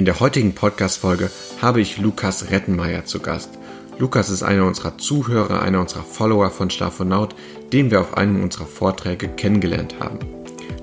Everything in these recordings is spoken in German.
In der heutigen Podcast-Folge habe ich Lukas Rettenmeier zu Gast. Lukas ist einer unserer Zuhörer, einer unserer Follower von Schlafonaut, den wir auf einem unserer Vorträge kennengelernt haben.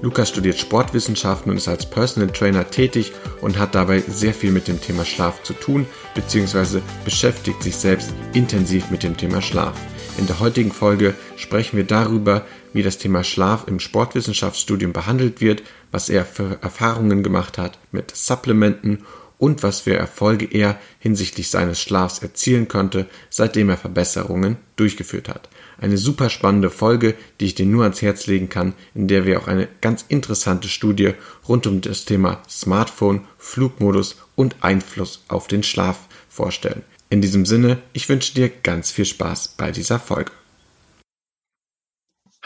Lukas studiert Sportwissenschaften und ist als Personal Trainer tätig und hat dabei sehr viel mit dem Thema Schlaf zu tun, beziehungsweise beschäftigt sich selbst intensiv mit dem Thema Schlaf. In der heutigen Folge sprechen wir darüber, wie das Thema Schlaf im Sportwissenschaftsstudium behandelt wird, was er für Erfahrungen gemacht hat mit Supplementen und was für Erfolge er hinsichtlich seines Schlafs erzielen konnte, seitdem er Verbesserungen durchgeführt hat. Eine super spannende Folge, die ich dir nur ans Herz legen kann, in der wir auch eine ganz interessante Studie rund um das Thema Smartphone, Flugmodus und Einfluss auf den Schlaf vorstellen. In diesem Sinne, ich wünsche dir ganz viel Spaß bei dieser Folge.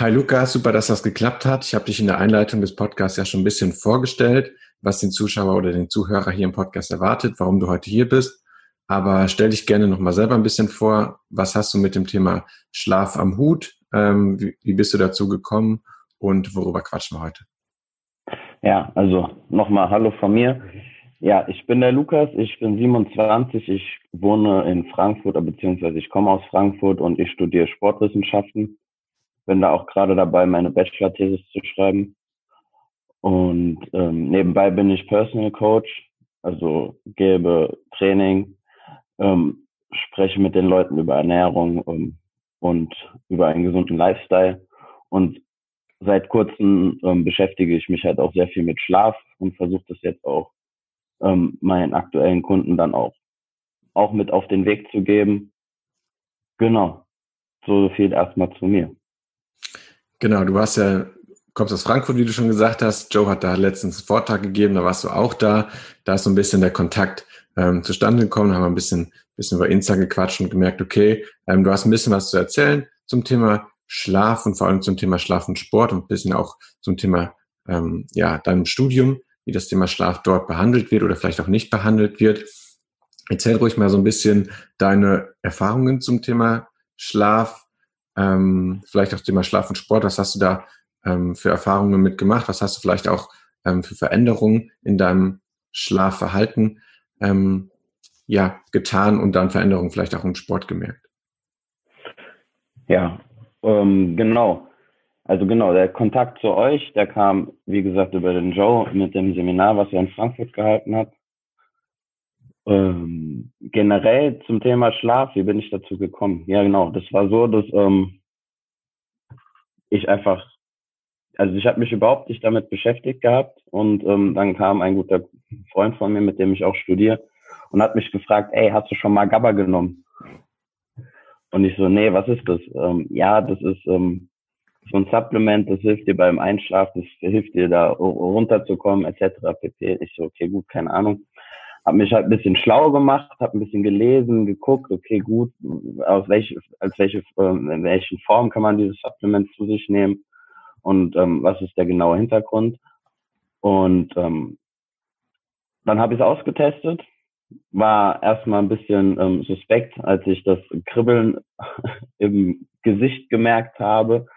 Hi Lukas, super, dass das geklappt hat. Ich habe dich in der Einleitung des Podcasts ja schon ein bisschen vorgestellt, was den Zuschauer oder den Zuhörer hier im Podcast erwartet, warum du heute hier bist. Aber stell dich gerne nochmal selber ein bisschen vor. Was hast du mit dem Thema Schlaf am Hut? Ähm, wie, wie bist du dazu gekommen und worüber quatschen wir heute? Ja, also nochmal Hallo von mir. Ja, ich bin der Lukas, ich bin 27, ich wohne in Frankfurt, beziehungsweise ich komme aus Frankfurt und ich studiere Sportwissenschaften. Bin da auch gerade dabei, meine Bachelor-Thesis zu schreiben. Und ähm, nebenbei bin ich Personal Coach, also gebe Training, ähm, spreche mit den Leuten über Ernährung ähm, und über einen gesunden Lifestyle. Und seit kurzem ähm, beschäftige ich mich halt auch sehr viel mit Schlaf und versuche das jetzt auch ähm, meinen aktuellen Kunden dann auch, auch mit auf den Weg zu geben. Genau. So viel erstmal zu mir. Genau, du hast ja, kommst aus Frankfurt, wie du schon gesagt hast. Joe hat da letztens einen Vortrag gegeben, da warst du auch da. Da ist so ein bisschen der Kontakt ähm, zustande gekommen, haben wir ein bisschen, bisschen über Insta gequatscht und gemerkt, okay, ähm, du hast ein bisschen was zu erzählen zum Thema Schlaf und vor allem zum Thema Schlaf und Sport und ein bisschen auch zum Thema ähm, ja, deinem Studium, wie das Thema Schlaf dort behandelt wird oder vielleicht auch nicht behandelt wird. Erzähl ruhig mal so ein bisschen deine Erfahrungen zum Thema Schlaf, ähm, vielleicht auch Thema Schlaf und Sport. Was hast du da ähm, für Erfahrungen mitgemacht? Was hast du vielleicht auch ähm, für Veränderungen in deinem Schlafverhalten ähm, ja, getan und dann Veränderungen vielleicht auch im Sport gemerkt? Ja, ähm, genau. Also genau, der Kontakt zu euch, der kam, wie gesagt, über den Joe mit dem Seminar, was er in Frankfurt gehalten hat. Ähm, generell zum Thema Schlaf, wie bin ich dazu gekommen? Ja, genau, das war so, dass ähm, ich einfach, also ich habe mich überhaupt nicht damit beschäftigt gehabt und ähm, dann kam ein guter Freund von mir, mit dem ich auch studiere, und hat mich gefragt, ey, hast du schon mal GABA genommen? Und ich so, nee, was ist das? Ähm, ja, das ist ähm, so ein Supplement, das hilft dir beim Einschlafen, das hilft dir da runterzukommen, etc. pp. Ich so, okay, gut, keine Ahnung. Hab mich halt ein bisschen schlau gemacht, hab ein bisschen gelesen, geguckt, okay, gut, aus welche, als welche, ähm, in welchen Form kann man dieses Supplement zu sich nehmen und ähm, was ist der genaue Hintergrund. Und ähm, dann habe ich es ausgetestet, war erstmal ein bisschen ähm, suspekt, als ich das Kribbeln im Gesicht gemerkt habe.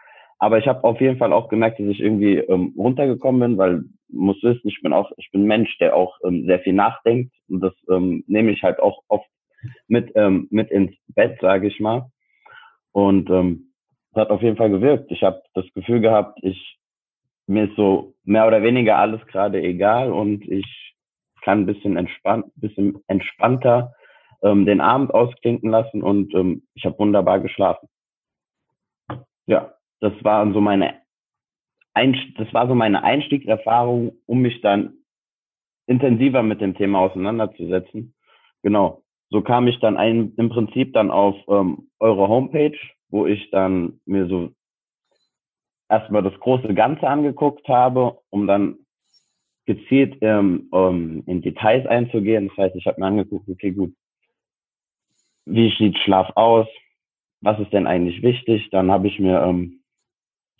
Aber ich habe auf jeden Fall auch gemerkt, dass ich irgendwie ähm, runtergekommen bin, weil muss wissen, ich bin auch, ich bin Mensch, der auch ähm, sehr viel nachdenkt und das ähm, nehme ich halt auch oft mit ähm, mit ins Bett, sage ich mal. Und ähm, das hat auf jeden Fall gewirkt. Ich habe das Gefühl gehabt, ich mir ist so mehr oder weniger alles gerade egal und ich kann ein bisschen entspannt, bisschen entspannter ähm, den Abend ausklinken lassen und ähm, ich habe wunderbar geschlafen. Ja, das waren so meine Einst das war so meine Einstiegserfahrung, um mich dann intensiver mit dem Thema auseinanderzusetzen. Genau. So kam ich dann ein, im Prinzip dann auf ähm, eure Homepage, wo ich dann mir so erstmal das große Ganze angeguckt habe, um dann gezielt ähm, um, in Details einzugehen. Das heißt, ich habe mir angeguckt, okay, gut, wie sieht Schlaf aus? Was ist denn eigentlich wichtig? Dann habe ich mir ähm,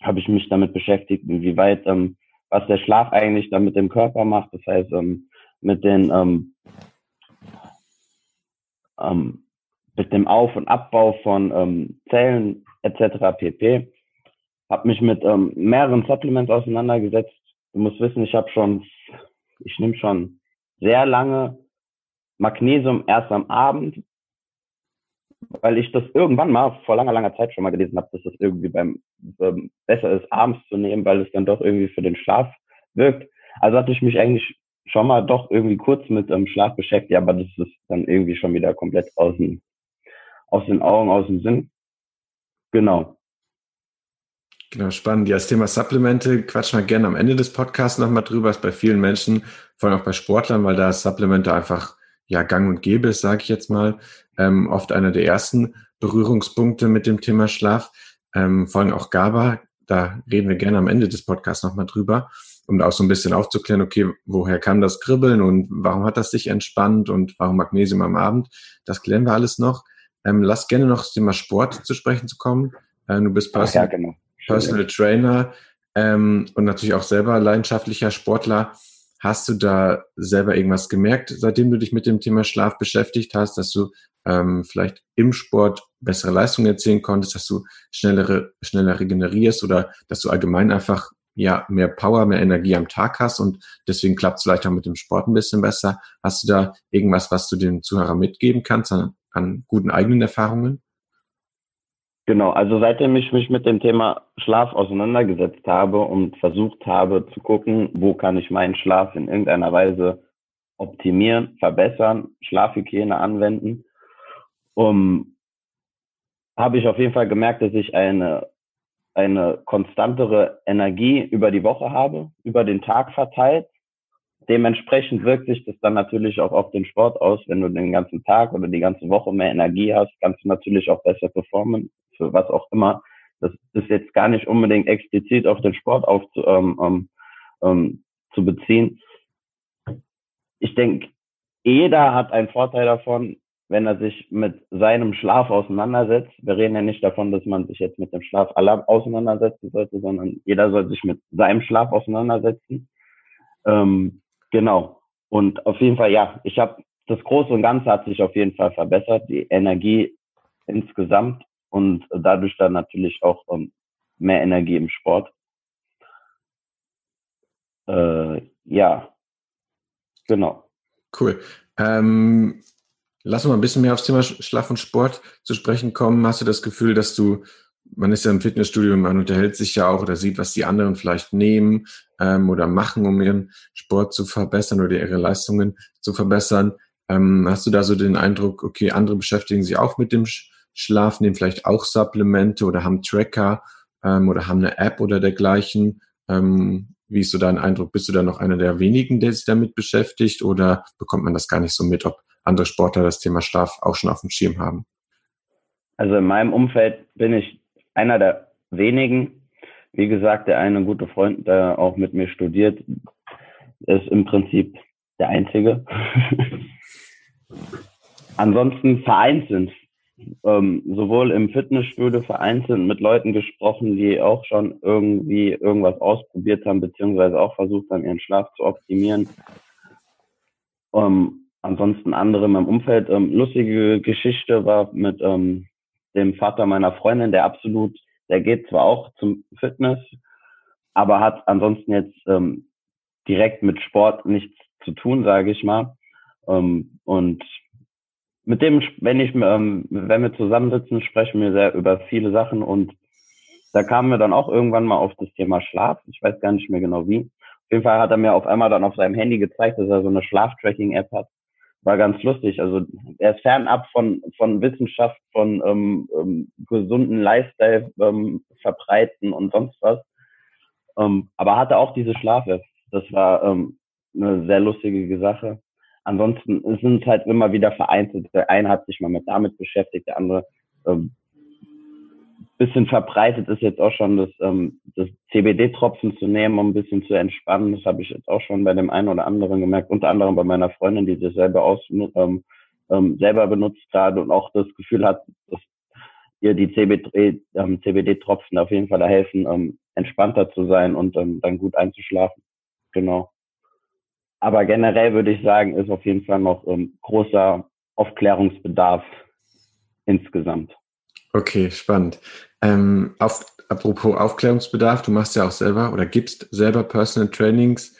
habe ich mich damit beschäftigt, inwieweit ähm, was der Schlaf eigentlich dann mit dem Körper macht. Das heißt, ähm, mit den ähm, ähm, mit dem Auf- und Abbau von ähm, Zellen etc. pp. Habe mich mit ähm, mehreren Supplements auseinandergesetzt. Du musst wissen, ich habe schon, ich nehme schon sehr lange Magnesium erst am Abend, weil ich das irgendwann mal vor langer, langer Zeit schon mal gelesen habe, dass das irgendwie beim ähm, besser ist, abends zu nehmen, weil es dann doch irgendwie für den Schlaf wirkt. Also hatte ich mich eigentlich schon mal doch irgendwie kurz mit ähm, Schlaf beschäftigt, aber das ist dann irgendwie schon wieder komplett aus, den, aus den Augen, aus dem Sinn. Genau. Genau, spannend. Ja, das Thema Supplemente quatschen wir gerne am Ende des Podcasts nochmal drüber. Ist bei vielen Menschen, vor allem auch bei Sportlern, weil da Supplemente einfach ja gang und gäbe ist, sage ich jetzt mal, ähm, oft einer der ersten Berührungspunkte mit dem Thema Schlaf. Ähm, vor allem auch GABA, da reden wir gerne am Ende des Podcasts nochmal drüber, um auch so ein bisschen aufzuklären, okay, woher kam das Kribbeln und warum hat das dich entspannt und warum Magnesium am Abend? Das klären wir alles noch. Ähm, lass gerne noch das Thema Sport zu sprechen zu kommen. Äh, du bist Personal, ja, genau. Personal Trainer ähm, und natürlich auch selber leidenschaftlicher Sportler. Hast du da selber irgendwas gemerkt, seitdem du dich mit dem Thema Schlaf beschäftigt hast, dass du ähm, vielleicht im Sport bessere Leistungen erzielen konntest, dass du schnellere, schneller regenerierst oder dass du allgemein einfach ja mehr Power, mehr Energie am Tag hast und deswegen klappt es vielleicht auch mit dem Sport ein bisschen besser. Hast du da irgendwas, was du den Zuhörern mitgeben kannst an, an guten eigenen Erfahrungen? Genau, also seitdem ich mich mit dem Thema Schlaf auseinandergesetzt habe und versucht habe zu gucken, wo kann ich meinen Schlaf in irgendeiner Weise optimieren, verbessern, Schlafhygiene anwenden, um, habe ich auf jeden Fall gemerkt, dass ich eine, eine konstantere Energie über die Woche habe, über den Tag verteilt dementsprechend wirkt sich das dann natürlich auch auf den Sport aus. Wenn du den ganzen Tag oder die ganze Woche mehr Energie hast, kannst du natürlich auch besser performen, für was auch immer. Das ist jetzt gar nicht unbedingt explizit auf den Sport auf zu, ähm, ähm, ähm, zu beziehen. Ich denke, jeder hat einen Vorteil davon, wenn er sich mit seinem Schlaf auseinandersetzt. Wir reden ja nicht davon, dass man sich jetzt mit dem Schlaf aller auseinandersetzen sollte, sondern jeder soll sich mit seinem Schlaf auseinandersetzen. Ähm, Genau. Und auf jeden Fall, ja, ich habe das Große und Ganze hat sich auf jeden Fall verbessert, die Energie insgesamt und dadurch dann natürlich auch ähm, mehr Energie im Sport. Äh, ja, genau. Cool. Ähm, lass uns mal ein bisschen mehr aufs Thema Schlaf und Sport zu sprechen kommen. Hast du das Gefühl, dass du man ist ja im Fitnessstudio, man unterhält sich ja auch oder sieht, was die anderen vielleicht nehmen ähm, oder machen, um ihren Sport zu verbessern oder ihre Leistungen zu verbessern. Ähm, hast du da so den Eindruck, okay, andere beschäftigen sich auch mit dem Schlaf, nehmen vielleicht auch Supplemente oder haben Tracker ähm, oder haben eine App oder dergleichen? Ähm, wie ist so dein Eindruck? Bist du da noch einer der wenigen, der sich damit beschäftigt oder bekommt man das gar nicht so mit, ob andere Sportler das Thema Schlaf auch schon auf dem Schirm haben? Also in meinem Umfeld bin ich einer der wenigen. Wie gesagt, der eine gute Freund, der auch mit mir studiert, ist im Prinzip der einzige. Ansonsten vereinzelt, ähm, sowohl im Fitnessstudio vereinzelt mit Leuten gesprochen, die auch schon irgendwie irgendwas ausprobiert haben, beziehungsweise auch versucht haben, ihren Schlaf zu optimieren. Ähm, ansonsten andere in meinem Umfeld. Ähm, lustige Geschichte war mit ähm, dem Vater meiner Freundin, der absolut, der geht zwar auch zum Fitness, aber hat ansonsten jetzt ähm, direkt mit Sport nichts zu tun, sage ich mal. Ähm, und mit dem, wenn ich, ähm, wenn wir zusammensitzen, sprechen wir sehr über viele Sachen und da kamen wir dann auch irgendwann mal auf das Thema Schlaf. Ich weiß gar nicht mehr genau wie. Auf jeden Fall hat er mir auf einmal dann auf seinem Handy gezeigt, dass er so eine Schlaftracking-App hat war ganz lustig. Also er ist fernab von, von Wissenschaft, von ähm, ähm, gesunden Lifestyle ähm, verbreiten und sonst was. Ähm, aber hatte auch diese Schlafe. Das war ähm, eine sehr lustige Sache. Ansonsten sind es halt immer wieder vereinzelt. Der eine hat sich mal mit damit beschäftigt, der andere ähm, bisschen verbreitet ist jetzt auch schon das, ähm, das CBD-Tropfen zu nehmen, um ein bisschen zu entspannen. Das habe ich jetzt auch schon bei dem einen oder anderen gemerkt, unter anderem bei meiner Freundin, die das selber aus, ähm, ähm, selber benutzt gerade und auch das Gefühl hat, dass ihr die CBD, ähm, CBD-Tropfen auf jeden Fall da helfen, ähm, entspannter zu sein und ähm, dann gut einzuschlafen. Genau. Aber generell würde ich sagen, ist auf jeden Fall noch ähm, großer Aufklärungsbedarf insgesamt. Okay, spannend. Ähm, auf, apropos Aufklärungsbedarf, du machst ja auch selber oder gibst selber Personal Trainings,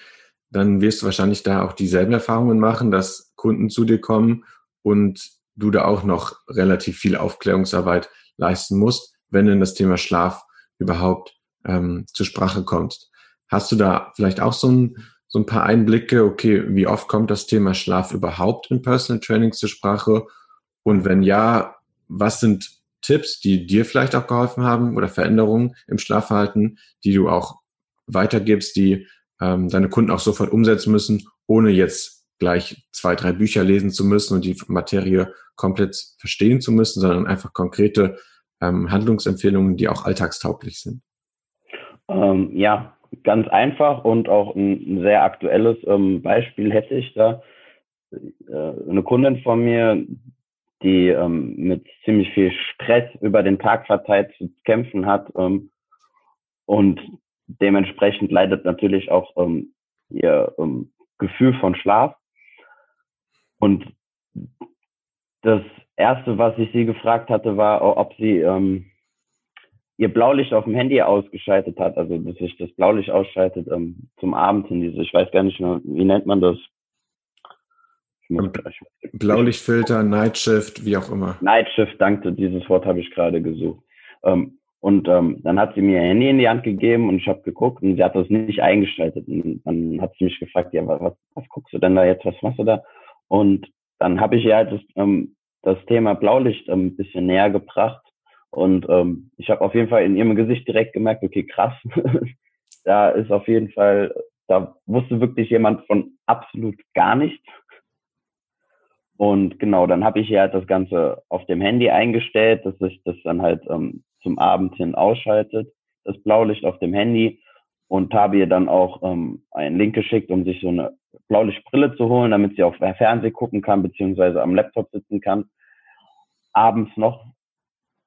dann wirst du wahrscheinlich da auch dieselben Erfahrungen machen, dass Kunden zu dir kommen und du da auch noch relativ viel Aufklärungsarbeit leisten musst, wenn denn das Thema Schlaf überhaupt ähm, zur Sprache kommt. Hast du da vielleicht auch so ein, so ein paar Einblicke, okay, wie oft kommt das Thema Schlaf überhaupt in Personal Training zur Sprache? Und wenn ja, was sind Tipps, die dir vielleicht auch geholfen haben oder Veränderungen im Schlafverhalten, die du auch weitergibst, die ähm, deine Kunden auch sofort umsetzen müssen, ohne jetzt gleich zwei, drei Bücher lesen zu müssen und die Materie komplett verstehen zu müssen, sondern einfach konkrete ähm, Handlungsempfehlungen, die auch alltagstauglich sind? Ähm, ja, ganz einfach und auch ein sehr aktuelles ähm, Beispiel hätte ich da. Äh, eine Kundin von mir, die ähm, mit ziemlich viel Stress über den Tag verteilt zu kämpfen hat ähm, und dementsprechend leidet natürlich auch ähm, ihr ähm, Gefühl von Schlaf. Und das erste, was ich sie gefragt hatte, war, ob sie ähm, ihr Blaulicht auf dem Handy ausgeschaltet hat, also dass sich das Blaulicht ausschaltet ähm, zum Abend hin. Diese, ich weiß gar nicht mehr, wie nennt man das? Blaulichtfilter, Nightshift, wie auch immer. Nightshift, danke, dieses Wort habe ich gerade gesucht. Ähm, und ähm, dann hat sie mir ihr Handy in die Hand gegeben und ich habe geguckt und sie hat das nicht eingeschaltet. Und dann hat sie mich gefragt, ja, was, was guckst du denn da jetzt, was machst du da? Und dann habe ich ihr halt das, ähm, das Thema Blaulicht ähm, ein bisschen näher gebracht. Und ähm, ich habe auf jeden Fall in ihrem Gesicht direkt gemerkt, okay, krass, da ist auf jeden Fall, da wusste wirklich jemand von absolut gar nichts. Und genau, dann habe ich ihr halt das Ganze auf dem Handy eingestellt, dass sich das dann halt ähm, zum Abend hin ausschaltet, das Blaulicht auf dem Handy und habe ihr dann auch ähm, einen Link geschickt, um sich so eine Blaulichtbrille zu holen, damit sie auf Fernsehen gucken kann, beziehungsweise am Laptop sitzen kann. Abends noch,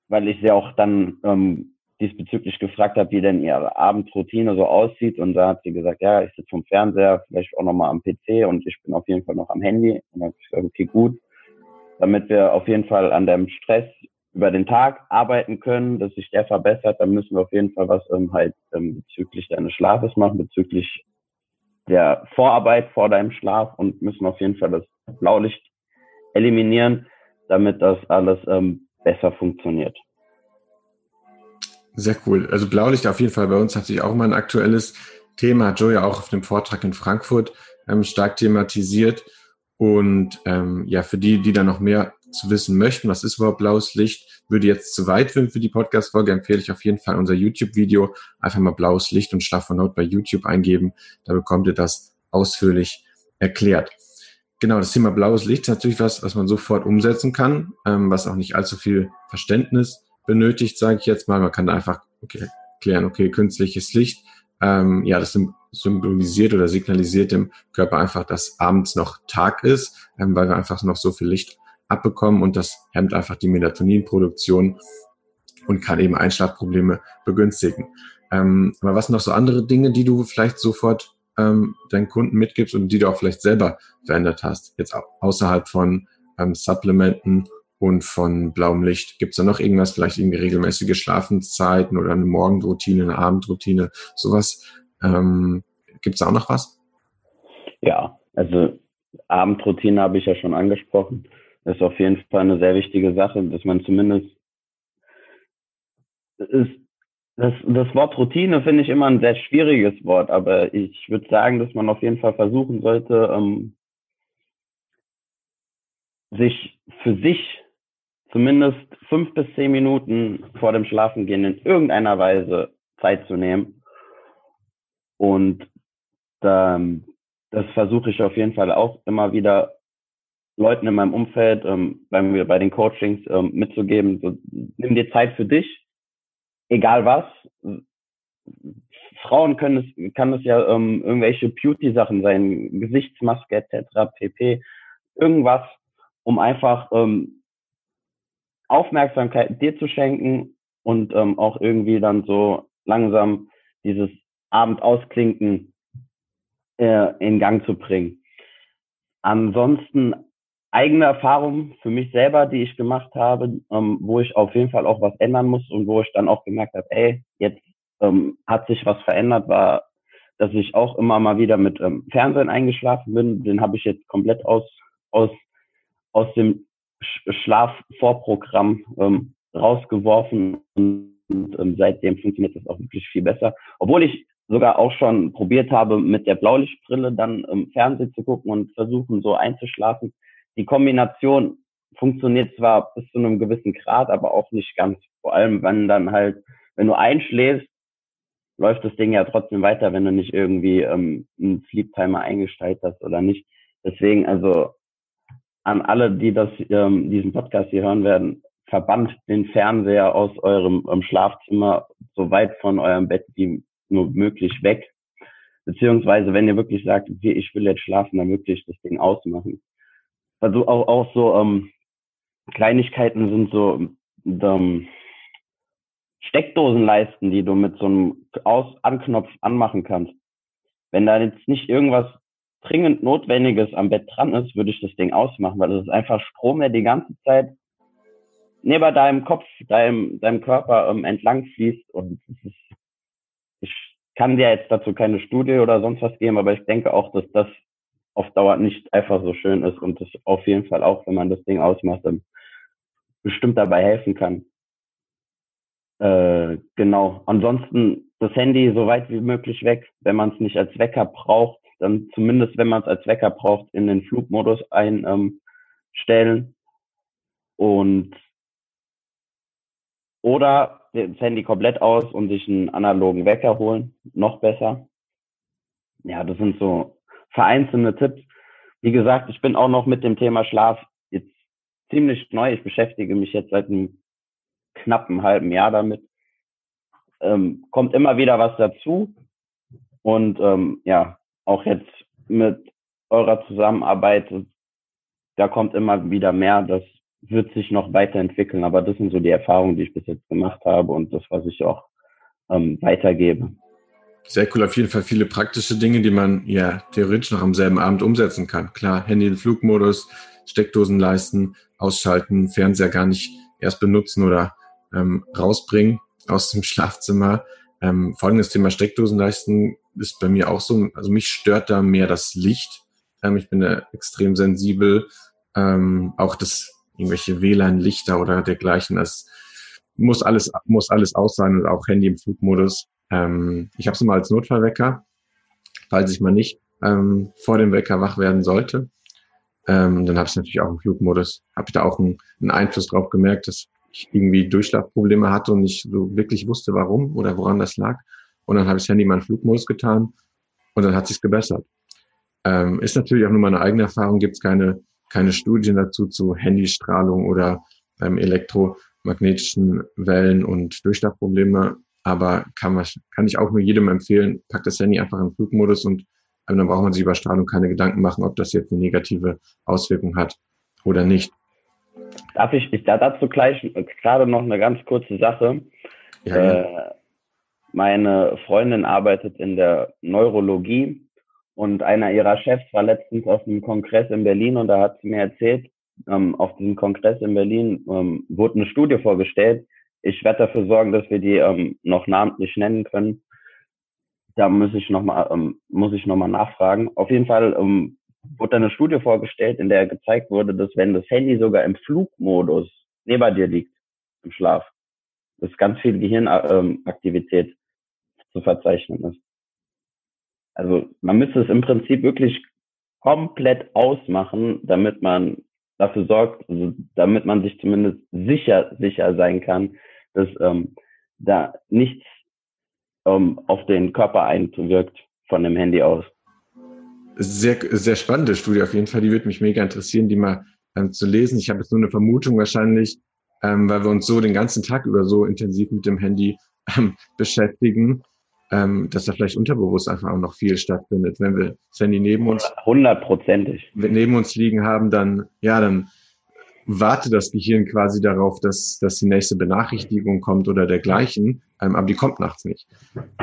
weil ich sie auch dann ähm, diesbezüglich gefragt habe, wie denn ihre Abendroutine so aussieht. Und da hat sie gesagt, ja, ich sitze vom Fernseher, vielleicht auch nochmal am PC und ich bin auf jeden Fall noch am Handy. Und dann habe ich gesagt, okay, gut. Damit wir auf jeden Fall an dem Stress über den Tag arbeiten können, dass sich der verbessert, dann müssen wir auf jeden Fall was ähm, halt ähm, bezüglich deines Schlafes machen, bezüglich der Vorarbeit vor deinem Schlaf und müssen auf jeden Fall das Blaulicht eliminieren, damit das alles ähm, besser funktioniert. Sehr cool. Also Blaulicht auf jeden Fall bei uns hat sich auch mal ein aktuelles Thema, hat Joe ja auch auf dem Vortrag in Frankfurt ähm, stark thematisiert. Und ähm, ja, für die, die da noch mehr zu wissen möchten, was ist überhaupt blaues Licht, würde jetzt zu weit werden für die Podcast-Folge, empfehle ich auf jeden Fall unser YouTube-Video. Einfach mal blaues Licht und Schlaf von Not bei YouTube eingeben. Da bekommt ihr das ausführlich erklärt. Genau, das Thema blaues Licht ist natürlich was, was man sofort umsetzen kann, ähm, was auch nicht allzu viel Verständnis benötigt, sage ich jetzt mal. Man kann einfach okay, klären, okay, künstliches Licht. Ähm, ja, das symbolisiert oder signalisiert dem Körper einfach, dass abends noch Tag ist, ähm, weil wir einfach noch so viel Licht abbekommen und das hemmt einfach die Melatoninproduktion und kann eben Einschlafprobleme begünstigen. Ähm, aber was noch so andere Dinge, die du vielleicht sofort ähm, deinen Kunden mitgibst und die du auch vielleicht selber verändert hast, jetzt außerhalb von ähm, Supplementen und von blauem Licht? Gibt es da noch irgendwas, vielleicht irgendwie regelmäßige Schlafenszeiten oder eine Morgenroutine, eine Abendroutine, sowas? Ähm, Gibt es auch noch was? Ja, also Abendroutine habe ich ja schon angesprochen ist auf jeden Fall eine sehr wichtige Sache, dass man zumindest ist, das, das Wort Routine finde ich immer ein sehr schwieriges Wort, aber ich würde sagen, dass man auf jeden Fall versuchen sollte, ähm, sich für sich zumindest fünf bis zehn Minuten vor dem Schlafengehen in irgendeiner Weise Zeit zu nehmen. Und ähm, das versuche ich auf jeden Fall auch immer wieder Leuten in meinem Umfeld, ähm, bei, bei den Coachings ähm, mitzugeben, so, nimm dir Zeit für dich, egal was. Frauen können es, kann es ja ähm, irgendwelche Beauty-Sachen sein, Gesichtsmaske etc., pp. Irgendwas, um einfach ähm, Aufmerksamkeit dir zu schenken und ähm, auch irgendwie dann so langsam dieses Abend ausklinken äh, in Gang zu bringen. Ansonsten eigene Erfahrung für mich selber, die ich gemacht habe, ähm, wo ich auf jeden Fall auch was ändern muss und wo ich dann auch gemerkt habe, ey, jetzt ähm, hat sich was verändert, war, dass ich auch immer mal wieder mit ähm, Fernsehen eingeschlafen bin. Den habe ich jetzt komplett aus aus, aus dem Schlafvorprogramm ähm, rausgeworfen und, und ähm, seitdem funktioniert das auch wirklich viel besser. Obwohl ich sogar auch schon probiert habe, mit der Blaulichtbrille dann im Fernsehen zu gucken und versuchen, so einzuschlafen. Die Kombination funktioniert zwar bis zu einem gewissen Grad, aber auch nicht ganz. Vor allem, wenn dann halt, wenn du einschläfst, läuft das Ding ja trotzdem weiter, wenn du nicht irgendwie ähm, einen Sleep Timer eingestellt hast oder nicht. Deswegen, also an alle, die das, ähm, diesen Podcast hier hören werden, verbannt den Fernseher aus eurem ähm, Schlafzimmer so weit von eurem Bett wie nur möglich weg. Beziehungsweise, wenn ihr wirklich sagt, okay, ich will jetzt schlafen, dann wirklich das Ding ausmachen. Also auch, auch so ähm, Kleinigkeiten sind so ähm, Steckdosenleisten, die du mit so einem Aus Anknopf anmachen kannst. Wenn da jetzt nicht irgendwas dringend Notwendiges am Bett dran ist, würde ich das Ding ausmachen, weil es ist einfach Strom, der die ganze Zeit neben deinem Kopf, deinem, deinem Körper ähm, entlang fließt. Und ist, ich kann dir jetzt dazu keine Studie oder sonst was geben, aber ich denke auch, dass das auf Dauer nicht einfach so schön ist und das auf jeden Fall auch, wenn man das Ding ausmacht, dann bestimmt dabei helfen kann. Äh, genau. Ansonsten das Handy so weit wie möglich weg, wenn man es nicht als Wecker braucht, dann zumindest, wenn man es als Wecker braucht, in den Flugmodus einstellen. Ähm, und oder das Handy komplett aus und sich einen analogen Wecker holen. Noch besser. Ja, das sind so vereinzelte Tipps. Wie gesagt, ich bin auch noch mit dem Thema Schlaf jetzt ziemlich neu. Ich beschäftige mich jetzt seit einem knappen halben Jahr damit. Ähm, kommt immer wieder was dazu. Und ähm, ja, auch jetzt mit eurer Zusammenarbeit, da kommt immer wieder mehr. Das wird sich noch weiterentwickeln. Aber das sind so die Erfahrungen, die ich bis jetzt gemacht habe und das, was ich auch ähm, weitergebe. Sehr cool, auf jeden Fall viele praktische Dinge, die man ja theoretisch noch am selben Abend umsetzen kann. Klar, Handy in Flugmodus, Steckdosen leisten, ausschalten, Fernseher gar nicht erst benutzen oder ähm, rausbringen aus dem Schlafzimmer. Ähm, das Thema Steckdosen leisten ist bei mir auch so. Also mich stört da mehr das Licht. Ähm, ich bin da extrem sensibel. Ähm, auch das irgendwelche WLAN-Lichter oder dergleichen. Das muss alles muss alles aus sein und auch Handy im Flugmodus. Ähm, ich habe es immer als Notfallwecker, falls ich mal nicht ähm, vor dem Wecker wach werden sollte. Ähm, dann habe ich natürlich auch im Flugmodus. Habe ich da auch einen, einen Einfluss drauf gemerkt, dass ich irgendwie Durchschlafprobleme hatte und nicht so wirklich wusste, warum oder woran das lag. Und dann habe ich das Handy in meinen Flugmodus getan und dann hat sich's gebessert. Ähm, ist natürlich auch nur meine eigene Erfahrung, gibt es keine, keine Studien dazu zu Handystrahlung oder ähm, elektromagnetischen Wellen und Durchschlafprobleme. Aber kann, man, kann ich auch nur jedem empfehlen, packt das Handy einfach in Flugmodus und ähm, dann braucht man sich über Strahlung keine Gedanken machen, ob das jetzt eine negative Auswirkung hat oder nicht. Darf ich, ich da dazu gleich äh, gerade noch eine ganz kurze Sache. Ja, ja. Äh, meine Freundin arbeitet in der Neurologie und einer ihrer Chefs war letztens auf einem Kongress in Berlin und da hat sie mir erzählt, ähm, auf diesem Kongress in Berlin ähm, wurde eine Studie vorgestellt. Ich werde dafür sorgen, dass wir die ähm, noch namentlich nennen können. Da muss ich nochmal ähm, muss ich noch mal nachfragen. Auf jeden Fall ähm, wurde eine Studie vorgestellt, in der gezeigt wurde, dass wenn das Handy sogar im Flugmodus neben dir liegt, im Schlaf, dass ganz viel Gehirnaktivität zu verzeichnen ist. Also man müsste es im Prinzip wirklich komplett ausmachen, damit man dafür sorgt, also damit man sich zumindest sicher sicher sein kann, dass ähm, da nichts ähm, auf den Körper einwirkt von dem Handy aus sehr, sehr spannende Studie auf jeden Fall. Die würde mich mega interessieren, die mal ähm, zu lesen. Ich habe jetzt nur eine Vermutung wahrscheinlich, ähm, weil wir uns so den ganzen Tag über so intensiv mit dem Handy ähm, beschäftigen, ähm, dass da vielleicht unterbewusst einfach auch noch viel stattfindet. Wenn wir das Handy neben uns hundertprozentig neben uns liegen haben, dann ja, dann wartet das Gehirn quasi darauf, dass, dass die nächste Benachrichtigung kommt oder dergleichen, ähm, aber die kommt nachts nicht.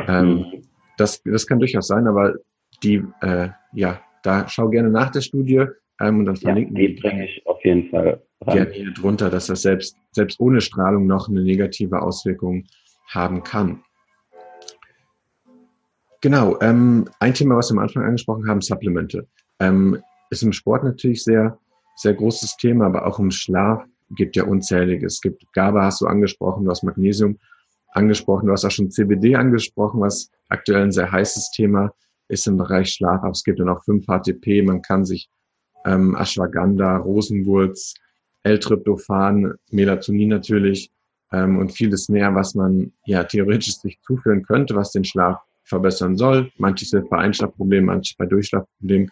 Ähm, mhm. das, das kann durchaus sein, aber die, äh, ja, da schau gerne nach der Studie ähm, und dann verlinken ja, die bringe ich auf jeden Fall ran. gerne hier drunter, dass das selbst, selbst ohne Strahlung noch eine negative Auswirkung haben kann. Genau, ähm, ein Thema, was wir am Anfang angesprochen haben, Supplemente. Ähm, ist im Sport natürlich sehr sehr großes Thema, aber auch um Schlaf gibt ja unzähliges. Es gibt GABA, hast du angesprochen, du hast Magnesium angesprochen, du hast auch schon CBD angesprochen, was aktuell ein sehr heißes Thema ist im Bereich Schlaf. Aber es gibt dann auch 5-HTP, man kann sich ähm, Ashwagandha, Rosenwurz, L-Tryptophan, Melatonin natürlich ähm, und vieles mehr, was man ja theoretisch sich zuführen könnte, was den Schlaf verbessern soll. Manches hilft bei Einschlafproblemen, manches bei Durchschlafproblemen,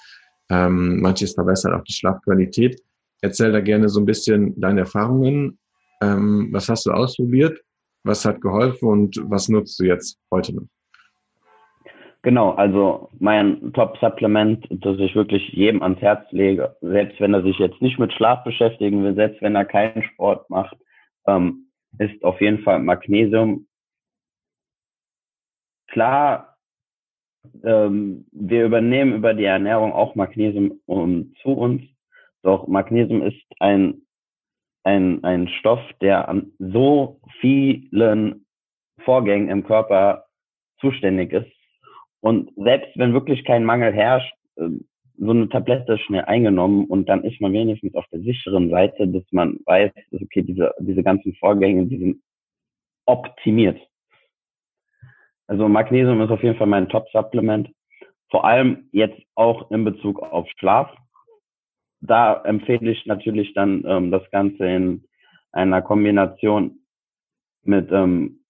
ähm, manches verbessert auch die Schlafqualität. Erzähl da gerne so ein bisschen deine Erfahrungen. Ähm, was hast du ausprobiert? Was hat geholfen und was nutzt du jetzt heute noch? Genau, also mein Top-Supplement, das ich wirklich jedem ans Herz lege, selbst wenn er sich jetzt nicht mit Schlaf beschäftigen will, selbst wenn er keinen Sport macht, ähm, ist auf jeden Fall Magnesium. Klar, ähm, wir übernehmen über die Ernährung auch Magnesium um, zu uns, doch Magnesium ist ein, ein, ein Stoff, der an so vielen Vorgängen im Körper zuständig ist, und selbst wenn wirklich kein Mangel herrscht, ähm, so eine Tablette schnell eingenommen und dann ist man wenigstens auf der sicheren Seite, dass man weiß, okay, diese, diese ganzen Vorgänge, die sind optimiert. Also Magnesium ist auf jeden Fall mein Top-Supplement. Vor allem jetzt auch in Bezug auf Schlaf. Da empfehle ich natürlich dann ähm, das Ganze in einer Kombination mit ähm,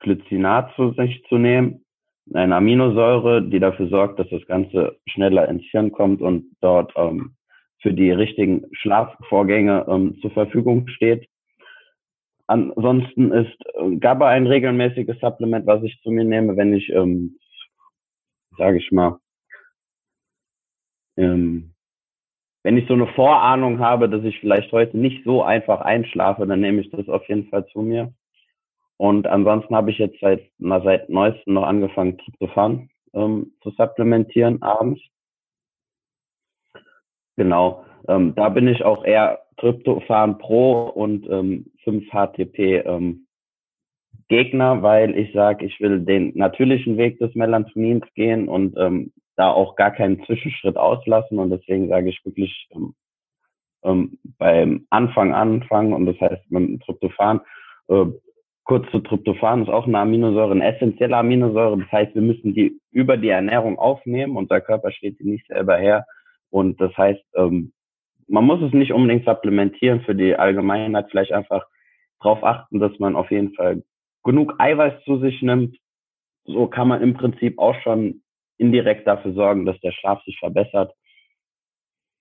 Glycinat zu sich zu nehmen eine Aminosäure, die dafür sorgt, dass das Ganze schneller ins Hirn kommt und dort ähm, für die richtigen Schlafvorgänge ähm, zur Verfügung steht. Ansonsten ist äh, GABA ein regelmäßiges Supplement, was ich zu mir nehme, wenn ich, ähm, sage ich mal, ähm, wenn ich so eine Vorahnung habe, dass ich vielleicht heute nicht so einfach einschlafe, dann nehme ich das auf jeden Fall zu mir. Und ansonsten habe ich jetzt seit, na, seit neuestem noch angefangen, Tryptophan ähm, zu supplementieren abends. Genau. Ähm, da bin ich auch eher Tryptophan Pro und ähm, 5-HTP ähm, Gegner, weil ich sage, ich will den natürlichen Weg des Melatonins gehen und ähm, da auch gar keinen Zwischenschritt auslassen. Und deswegen sage ich wirklich ähm, ähm, beim Anfang anfangen und das heißt mit Tryptophan äh, Kurz zu Tryptophan ist auch eine Aminosäure, eine essentielle Aminosäure. Das heißt, wir müssen die über die Ernährung aufnehmen. Unser Körper steht die nicht selber her. Und das heißt, ähm, man muss es nicht unbedingt supplementieren für die Allgemeinheit. Vielleicht einfach darauf achten, dass man auf jeden Fall genug Eiweiß zu sich nimmt. So kann man im Prinzip auch schon indirekt dafür sorgen, dass der Schlaf sich verbessert.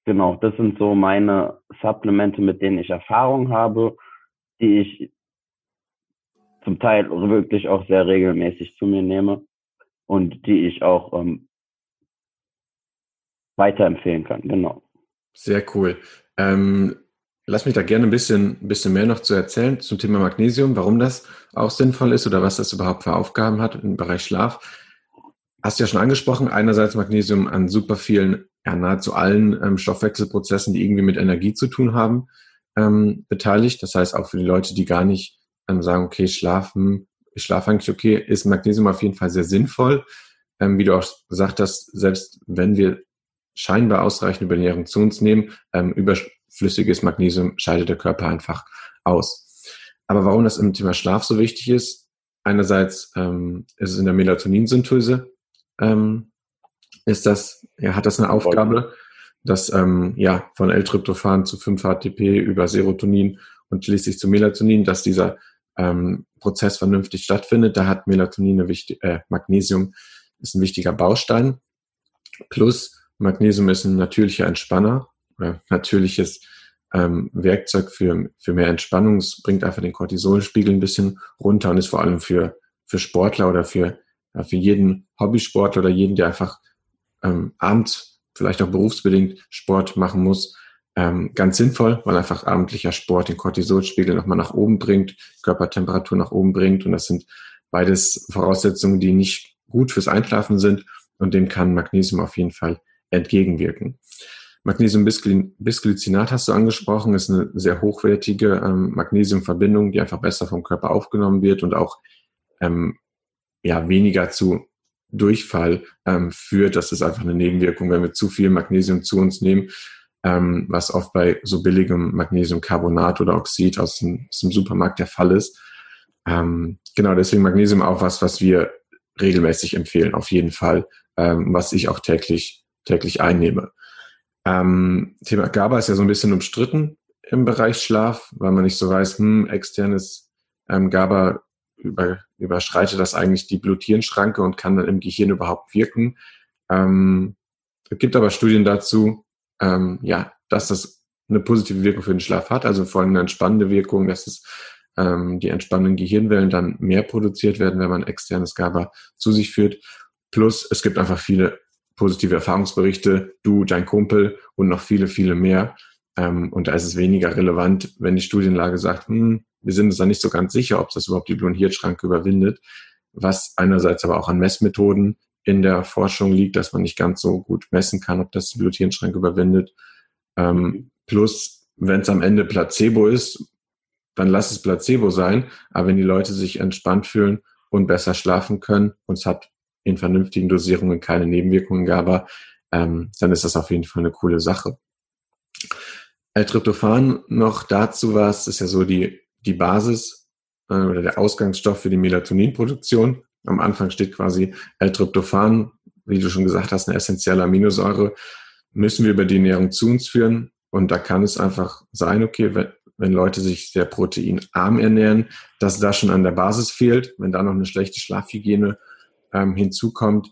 Genau, das sind so meine Supplemente, mit denen ich Erfahrung habe, die ich zum Teil wirklich auch sehr regelmäßig zu mir nehme und die ich auch ähm, weiterempfehlen kann. Genau. Sehr cool. Ähm, lass mich da gerne ein bisschen, bisschen mehr noch zu erzählen zum Thema Magnesium, warum das auch sinnvoll ist oder was das überhaupt für Aufgaben hat im Bereich Schlaf. Hast du ja schon angesprochen, einerseits Magnesium an super vielen, ja nahezu allen ähm, Stoffwechselprozessen, die irgendwie mit Energie zu tun haben, ähm, beteiligt. Das heißt auch für die Leute, die gar nicht ähm, sagen, okay, schlafen, ich schlafe eigentlich okay, ist Magnesium auf jeden Fall sehr sinnvoll. Ähm, wie du auch gesagt hast, selbst wenn wir scheinbar ausreichend über die Ernährung zu uns nehmen, ähm, überflüssiges Magnesium scheidet der Körper einfach aus. Aber warum das im Thema Schlaf so wichtig ist, einerseits ähm, ist es in der Melatoninsynthese, ähm, ist das, ja, hat das eine Aufgabe, dass ähm, ja von L-Tryptophan zu 5-HTP über Serotonin und schließlich zu Melatonin, dass dieser ähm, Prozess vernünftig stattfindet. Da hat Melatonin eine wichtig, äh, Magnesium ist ein wichtiger Baustein. Plus Magnesium ist ein natürlicher Entspanner oder natürliches ähm, Werkzeug für, für mehr Entspannung. Es bringt einfach den Cortisolspiegel ein bisschen runter und ist vor allem für, für Sportler oder für, ja, für jeden Hobbysportler oder jeden, der einfach ähm, abends vielleicht auch berufsbedingt Sport machen muss, ähm, ganz sinnvoll, weil einfach abendlicher Sport den Cortisolspiegel nochmal nach oben bringt, Körpertemperatur nach oben bringt und das sind beides Voraussetzungen, die nicht gut fürs Einschlafen sind und dem kann Magnesium auf jeden Fall entgegenwirken. Magnesium-Bisglycinat hast du angesprochen, ist eine sehr hochwertige ähm, Magnesiumverbindung, die einfach besser vom Körper aufgenommen wird und auch ähm, ja, weniger zu Durchfall ähm, führt. Das ist einfach eine Nebenwirkung, wenn wir zu viel Magnesium zu uns nehmen ähm, was oft bei so billigem Magnesiumcarbonat oder Oxid aus dem, aus dem Supermarkt der Fall ist. Ähm, genau, deswegen Magnesium auch was, was wir regelmäßig empfehlen, auf jeden Fall, ähm, was ich auch täglich, täglich einnehme. Ähm, Thema GABA ist ja so ein bisschen umstritten im Bereich Schlaf, weil man nicht so weiß, hm, externes ähm, GABA über, überschreitet das eigentlich die Blut-Hirn-Schranke und kann dann im Gehirn überhaupt wirken. Ähm, es gibt aber Studien dazu, ähm, ja, dass das eine positive Wirkung für den Schlaf hat, also vor allem eine entspannende Wirkung, dass es ähm, die entspannenden Gehirnwellen dann mehr produziert werden, wenn man externes GABA zu sich führt. Plus es gibt einfach viele positive Erfahrungsberichte, du, dein Kumpel und noch viele, viele mehr. Ähm, und da ist es weniger relevant, wenn die Studienlage sagt, hm, wir sind uns da nicht so ganz sicher, ob das überhaupt die Blut-Hirn-Schranke überwindet, was einerseits aber auch an Messmethoden in der Forschung liegt, dass man nicht ganz so gut messen kann, ob das die Blut-Hirn-Schranke überwindet. Ähm, plus, wenn es am Ende Placebo ist, dann lass es Placebo sein. Aber wenn die Leute sich entspannt fühlen und besser schlafen können und es hat in vernünftigen Dosierungen keine Nebenwirkungen gab, ähm, dann ist das auf jeden Fall eine coole Sache. L-Tryptophan noch dazu was, ist ja so die, die Basis äh, oder der Ausgangsstoff für die Melatoninproduktion. Am Anfang steht quasi L-Tryptophan, wie du schon gesagt hast, eine essentielle Aminosäure. Müssen wir über die Ernährung zu uns führen. Und da kann es einfach sein, okay, wenn, wenn Leute sich sehr proteinarm ernähren, dass da schon an der Basis fehlt, wenn da noch eine schlechte Schlafhygiene ähm, hinzukommt,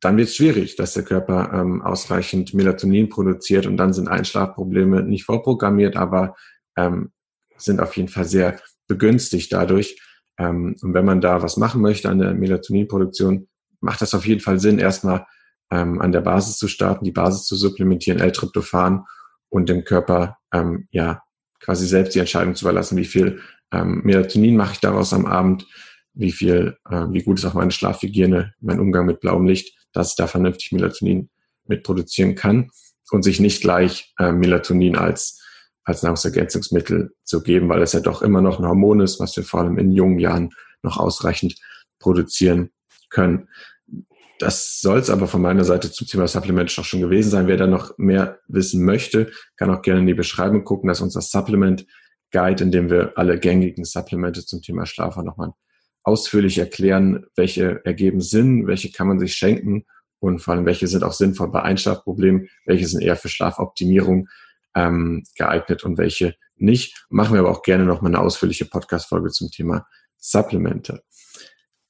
dann wird es schwierig, dass der Körper ähm, ausreichend Melatonin produziert und dann sind Einschlafprobleme nicht vorprogrammiert, aber ähm, sind auf jeden Fall sehr begünstigt dadurch. Ähm, und wenn man da was machen möchte an der Melatoninproduktion, macht das auf jeden Fall Sinn, erstmal ähm, an der Basis zu starten, die Basis zu supplementieren, L-Tryptophan und dem Körper ähm, ja quasi selbst die Entscheidung zu überlassen, wie viel ähm, Melatonin mache ich daraus am Abend, wie viel, äh, wie gut ist auch meine Schlafhygiene, mein Umgang mit blauem Licht, dass ich da vernünftig Melatonin mitproduzieren kann und sich nicht gleich äh, Melatonin als als Nahrungsergänzungsmittel zu geben, weil es ja doch immer noch ein Hormon ist, was wir vor allem in jungen Jahren noch ausreichend produzieren können. Das soll es aber von meiner Seite zum Thema Supplement auch schon gewesen sein. Wer da noch mehr wissen möchte, kann auch gerne in die Beschreibung gucken. Das ist unser Supplement Guide, in dem wir alle gängigen Supplemente zum Thema Schlaf nochmal ausführlich erklären, welche ergeben Sinn, welche kann man sich schenken und vor allem welche sind auch sinnvoll bei Einschlafproblemen, welche sind eher für Schlafoptimierung ähm, geeignet und welche nicht. Machen wir aber auch gerne nochmal eine ausführliche Podcast-Folge zum Thema Supplemente.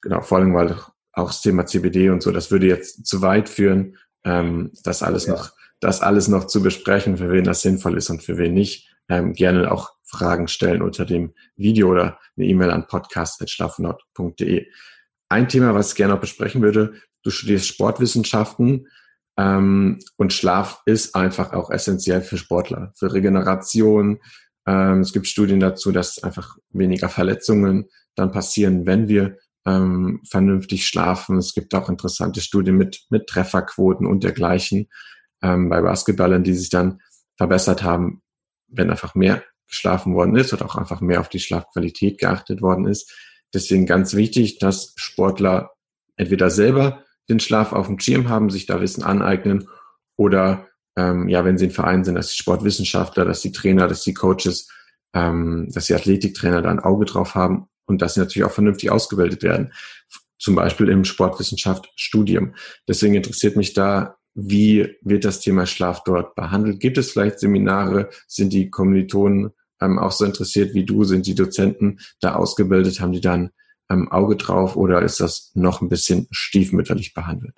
Genau, vor allem, weil auch das Thema CBD und so, das würde jetzt zu weit führen, ähm, das alles ja. noch, das alles noch zu besprechen, für wen das sinnvoll ist und für wen nicht. Ähm, gerne auch Fragen stellen unter dem Video oder eine E-Mail an podcast.schlafnot.de. Ein Thema, was ich gerne auch besprechen würde, du studierst Sportwissenschaften ähm, und Schlaf ist einfach auch essentiell für Sportler, für Regeneration. Ähm, es gibt Studien dazu, dass einfach weniger Verletzungen dann passieren, wenn wir ähm, vernünftig schlafen. Es gibt auch interessante Studien mit, mit Trefferquoten und dergleichen ähm, bei Basketballern, die sich dann verbessert haben, wenn einfach mehr geschlafen worden ist oder auch einfach mehr auf die Schlafqualität geachtet worden ist. Deswegen ganz wichtig, dass Sportler entweder selber den Schlaf auf dem Schirm haben, sich da Wissen aneignen oder ähm, ja, wenn sie ein Verein sind, dass die Sportwissenschaftler, dass die Trainer, dass die Coaches, ähm, dass die Athletiktrainer da ein Auge drauf haben und dass sie natürlich auch vernünftig ausgebildet werden. Zum Beispiel im Sportwissenschaftsstudium. Deswegen interessiert mich da, wie wird das Thema Schlaf dort behandelt? Gibt es vielleicht Seminare? Sind die Kommilitonen ähm, auch so interessiert wie du? Sind die Dozenten da ausgebildet? Haben die dann ähm, Auge drauf oder ist das noch ein bisschen stiefmütterlich behandelt?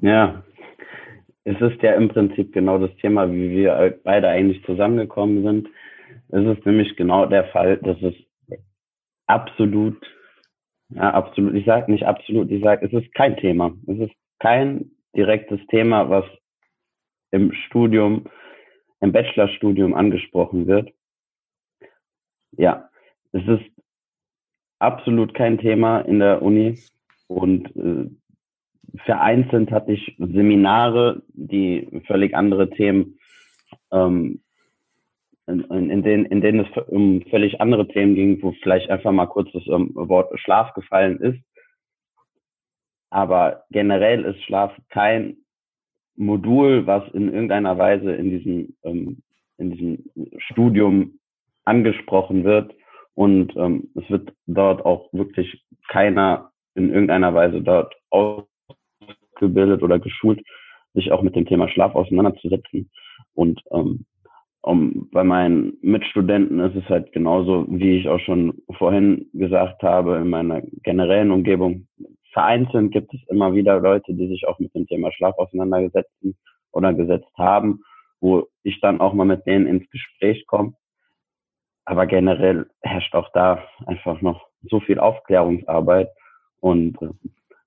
Ja, es ist ja im Prinzip genau das Thema, wie wir beide eigentlich zusammengekommen sind. Es ist nämlich genau der Fall, dass es absolut, ja, absolut, ich sage nicht absolut, ich sage, es ist kein Thema. Es ist kein direktes Thema, was im Studium, im Bachelorstudium angesprochen wird. Ja, es ist absolut kein Thema in der Uni und äh, vereinzelt hatte ich Seminare, die völlig andere Themen, ähm, in, in, denen, in denen es um völlig andere Themen ging, wo vielleicht einfach mal kurz das um, Wort Schlaf gefallen ist. Aber generell ist Schlaf kein Modul, was in irgendeiner Weise in diesem, ähm, in diesem Studium angesprochen wird. Und ähm, es wird dort auch wirklich keiner in irgendeiner Weise dort ausgebildet oder geschult, sich auch mit dem Thema Schlaf auseinanderzusetzen. Und ähm, um, bei meinen Mitstudenten ist es halt genauso, wie ich auch schon vorhin gesagt habe, in meiner generellen Umgebung. Vereinzelt gibt es immer wieder Leute, die sich auch mit dem Thema Schlaf auseinandergesetzen oder gesetzt haben, wo ich dann auch mal mit denen ins Gespräch komme. Aber generell herrscht auch da einfach noch so viel Aufklärungsarbeit und äh,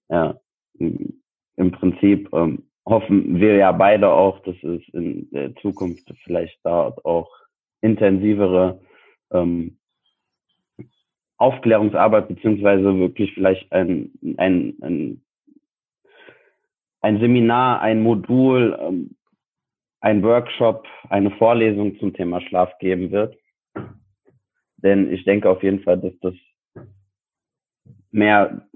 ja, im Prinzip ähm, hoffen wir ja beide auch, dass es in der Zukunft vielleicht dort auch intensivere ähm, Aufklärungsarbeit beziehungsweise wirklich vielleicht ein, ein, ein, ein Seminar, ein Modul, ähm, ein Workshop, eine Vorlesung zum Thema Schlaf geben wird. Denn ich denke auf jeden Fall, dass das mehr,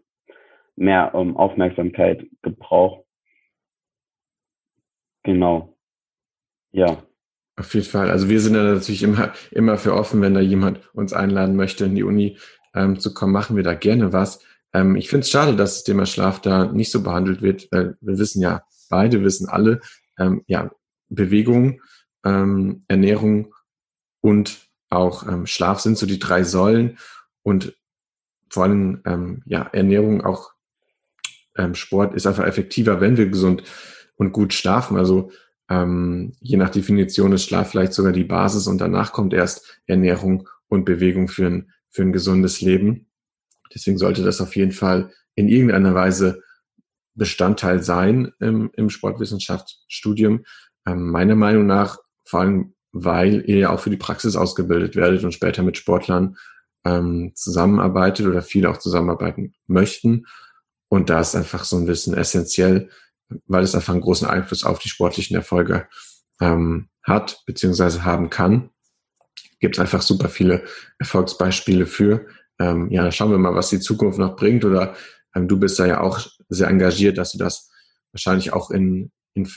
mehr um, Aufmerksamkeit gebraucht. Genau. Ja. Auf jeden Fall. Also wir sind da natürlich immer, immer für offen, wenn da jemand uns einladen möchte, in die Uni ähm, zu kommen, machen wir da gerne was. Ähm, ich finde es schade, dass das Thema Schlaf da nicht so behandelt wird, weil wir wissen ja, beide wissen alle, ähm, ja, Bewegung, ähm, Ernährung und auch ähm, Schlaf sind so die drei Säulen und vor allem ähm, ja, Ernährung, auch ähm, Sport ist einfach effektiver, wenn wir gesund und gut schlafen. Also ähm, je nach Definition ist Schlaf vielleicht sogar die Basis und danach kommt erst Ernährung und Bewegung für ein, für ein gesundes Leben. Deswegen sollte das auf jeden Fall in irgendeiner Weise Bestandteil sein im, im Sportwissenschaftsstudium. Ähm, meiner Meinung nach, vor allem, weil ihr ja auch für die Praxis ausgebildet werdet und später mit Sportlern ähm, zusammenarbeitet oder viele auch zusammenarbeiten möchten. Und da ist einfach so ein Wissen essentiell, weil es einfach einen großen Einfluss auf die sportlichen Erfolge ähm, hat, beziehungsweise haben kann. Gibt es einfach super viele Erfolgsbeispiele für. Ähm, ja, schauen wir mal, was die Zukunft noch bringt. Oder ähm, du bist da ja auch sehr engagiert, dass du das wahrscheinlich auch in, in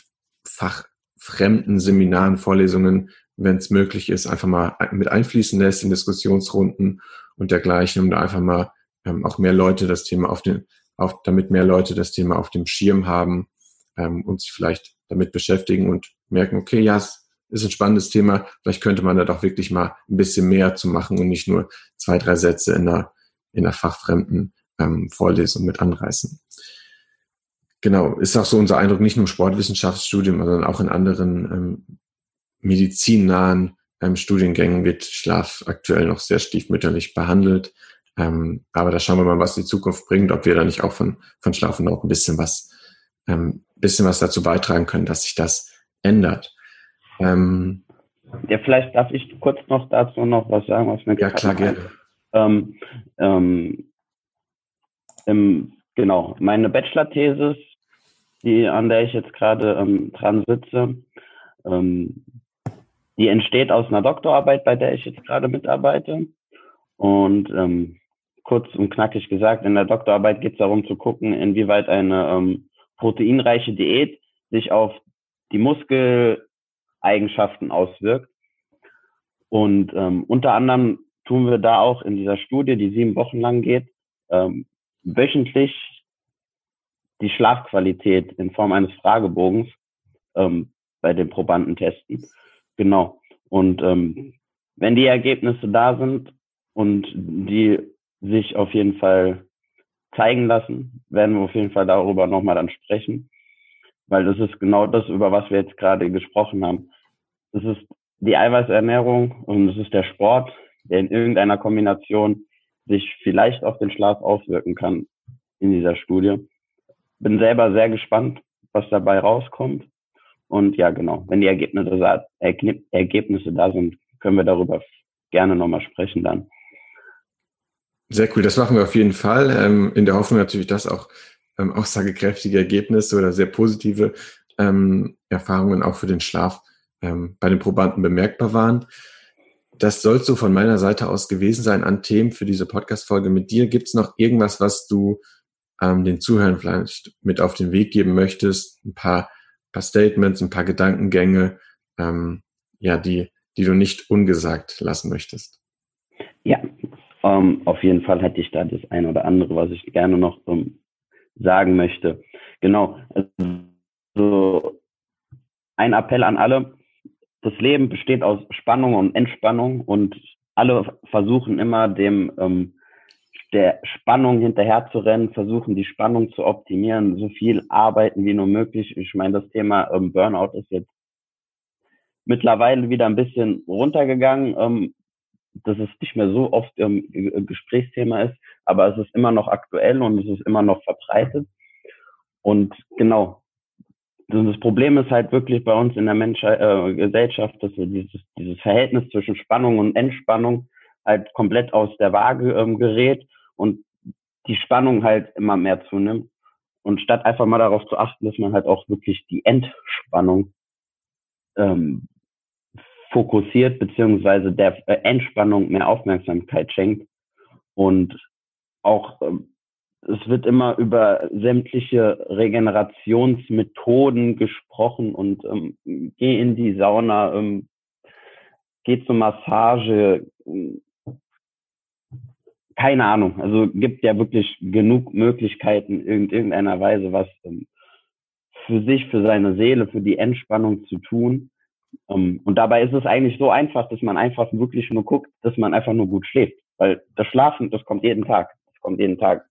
fachfremden Seminaren, Vorlesungen, wenn es möglich ist, einfach mal mit einfließen lässt in Diskussionsrunden und dergleichen, um da einfach mal ähm, auch mehr Leute das Thema auf den, auf, damit mehr Leute das Thema auf dem Schirm haben ähm, und sich vielleicht damit beschäftigen und merken, okay, ja, es ist ein spannendes Thema, vielleicht könnte man da doch wirklich mal ein bisschen mehr zu machen und nicht nur zwei, drei Sätze in einer, in einer fachfremden ähm, Vorlesung mit anreißen. Genau, ist auch so unser Eindruck, nicht nur im Sportwissenschaftsstudium, sondern auch in anderen ähm, medizinnahen ähm, Studiengängen wird Schlaf aktuell noch sehr stiefmütterlich behandelt. Ähm, aber da schauen wir mal, was die Zukunft bringt, ob wir da nicht auch von, von Schlafen auch ein bisschen was ähm, bisschen was dazu beitragen können, dass sich das ändert. Ähm, ja, vielleicht darf ich kurz noch dazu noch was sagen, was mir Ja, klar, gerne. Ähm, ähm, im, genau, meine Bachelor-Thesis, die, an der ich jetzt gerade ähm, dran sitze, ähm, die entsteht aus einer Doktorarbeit, bei der ich jetzt gerade mitarbeite. Und ähm, kurz und knackig gesagt, in der Doktorarbeit geht es darum zu gucken, inwieweit eine ähm, proteinreiche Diät sich auf die Muskeleigenschaften auswirkt. Und ähm, unter anderem tun wir da auch in dieser Studie, die sieben Wochen lang geht, ähm, wöchentlich die Schlafqualität in Form eines Fragebogens ähm, bei den Probanden testen. Genau. Und ähm, wenn die Ergebnisse da sind und die sich auf jeden Fall zeigen lassen, werden wir auf jeden Fall darüber nochmal dann sprechen, weil das ist genau das, über was wir jetzt gerade gesprochen haben. Das ist die Eiweißernährung und es ist der Sport, der in irgendeiner Kombination sich vielleicht auf den Schlaf auswirken kann in dieser Studie. Bin selber sehr gespannt, was dabei rauskommt. Und ja, genau, wenn die Ergebnisse, Ergebnisse da sind, können wir darüber gerne nochmal sprechen dann. Sehr cool, das machen wir auf jeden Fall. Ähm, in der Hoffnung natürlich, dass auch ähm, aussagekräftige Ergebnisse oder sehr positive ähm, Erfahrungen auch für den Schlaf ähm, bei den Probanden bemerkbar waren. Das soll so von meiner Seite aus gewesen sein an Themen für diese Podcast-Folge mit dir. Gibt es noch irgendwas, was du ähm, den Zuhörern vielleicht mit auf den Weg geben möchtest? Ein paar paar Statements, ein paar Gedankengänge, ähm, ja, die, die du nicht ungesagt lassen möchtest. Ähm, auf jeden Fall hätte ich da das eine oder andere, was ich gerne noch ähm, sagen möchte. Genau. Also ein Appell an alle. Das Leben besteht aus Spannung und Entspannung und alle versuchen immer dem ähm, der Spannung rennen, versuchen die Spannung zu optimieren, so viel arbeiten wie nur möglich. Ich meine, das Thema ähm, Burnout ist jetzt mittlerweile wieder ein bisschen runtergegangen, ähm, dass es nicht mehr so oft ähm, Gesprächsthema ist, aber es ist immer noch aktuell und es ist immer noch verbreitet. Und genau, das Problem ist halt wirklich bei uns in der Menschheit, äh, Gesellschaft, dass wir dieses, dieses Verhältnis zwischen Spannung und Entspannung halt komplett aus der Waage ähm, gerät und die Spannung halt immer mehr zunimmt. Und statt einfach mal darauf zu achten, dass man halt auch wirklich die Entspannung ähm, fokussiert, beziehungsweise der äh, Entspannung mehr Aufmerksamkeit schenkt. Und auch ähm, es wird immer über sämtliche Regenerationsmethoden gesprochen und ähm, geh in die Sauna, ähm, geh zur Massage, keine Ahnung. Also gibt ja wirklich genug Möglichkeiten in irgendeiner Weise was ähm, für sich, für seine Seele, für die Entspannung zu tun. Um, ähm, und dabei ist es eigentlich so einfach, dass man einfach wirklich nur guckt, dass man einfach nur gut schläft. Weil das Schlafen, das kommt jeden Tag. Das kommt jeden Tag.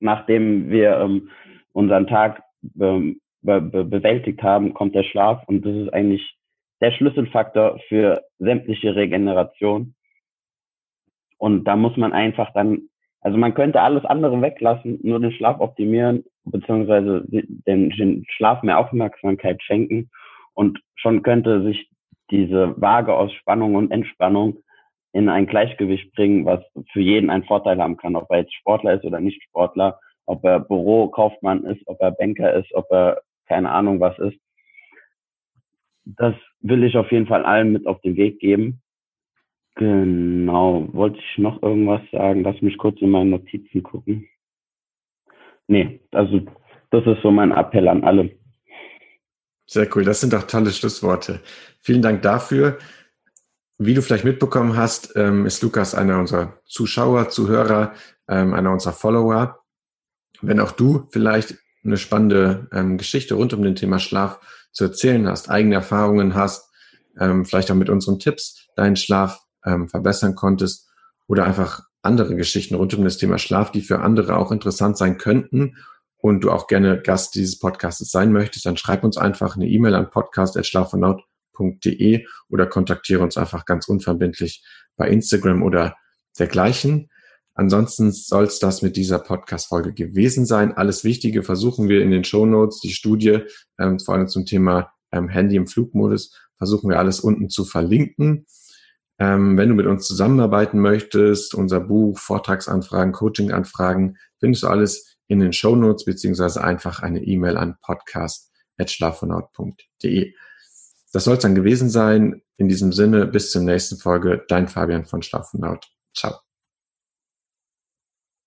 Nachdem wir ähm, unseren Tag ähm, be be bewältigt haben, kommt der Schlaf. Und das ist eigentlich der Schlüsselfaktor für sämtliche Regeneration. Und da muss man einfach dann, also man könnte alles andere weglassen, nur den Schlaf optimieren, beziehungsweise den, den Schlaf mehr Aufmerksamkeit schenken. Und schon könnte sich diese Waage aus Spannung und Entspannung in ein Gleichgewicht bringen, was für jeden einen Vorteil haben kann, ob er jetzt Sportler ist oder nicht Sportler, ob er Bürokaufmann ist, ob er Banker ist, ob er keine Ahnung was ist. Das will ich auf jeden Fall allen mit auf den Weg geben. Genau. Wollte ich noch irgendwas sagen? Lass mich kurz in meine Notizen gucken. Nee, also das ist so mein Appell an alle. Sehr cool. Das sind doch tolle Schlussworte. Vielen Dank dafür. Wie du vielleicht mitbekommen hast, ähm, ist Lukas einer unserer Zuschauer, Zuhörer, ähm, einer unserer Follower. Wenn auch du vielleicht eine spannende ähm, Geschichte rund um den Thema Schlaf zu erzählen hast, eigene Erfahrungen hast, vielleicht auch mit unseren Tipps deinen Schlaf verbessern konntest oder einfach andere Geschichten rund um das Thema Schlaf, die für andere auch interessant sein könnten und du auch gerne Gast dieses Podcasts sein möchtest, dann schreib uns einfach eine E-Mail an podcast.schlafundlaut.de oder kontaktiere uns einfach ganz unverbindlich bei Instagram oder dergleichen. Ansonsten soll es das mit dieser Podcast-Folge gewesen sein. Alles Wichtige versuchen wir in den Show Notes, die Studie, ähm, vor allem zum Thema ähm, Handy im Flugmodus, versuchen wir alles unten zu verlinken. Ähm, wenn du mit uns zusammenarbeiten möchtest, unser Buch, Vortragsanfragen, Coachinganfragen, findest du alles in den Show Notes beziehungsweise einfach eine E-Mail an podcast.schlafvonaut.de. Das soll es dann gewesen sein. In diesem Sinne, bis zur nächsten Folge. Dein Fabian von Schlafvonaut. Ciao.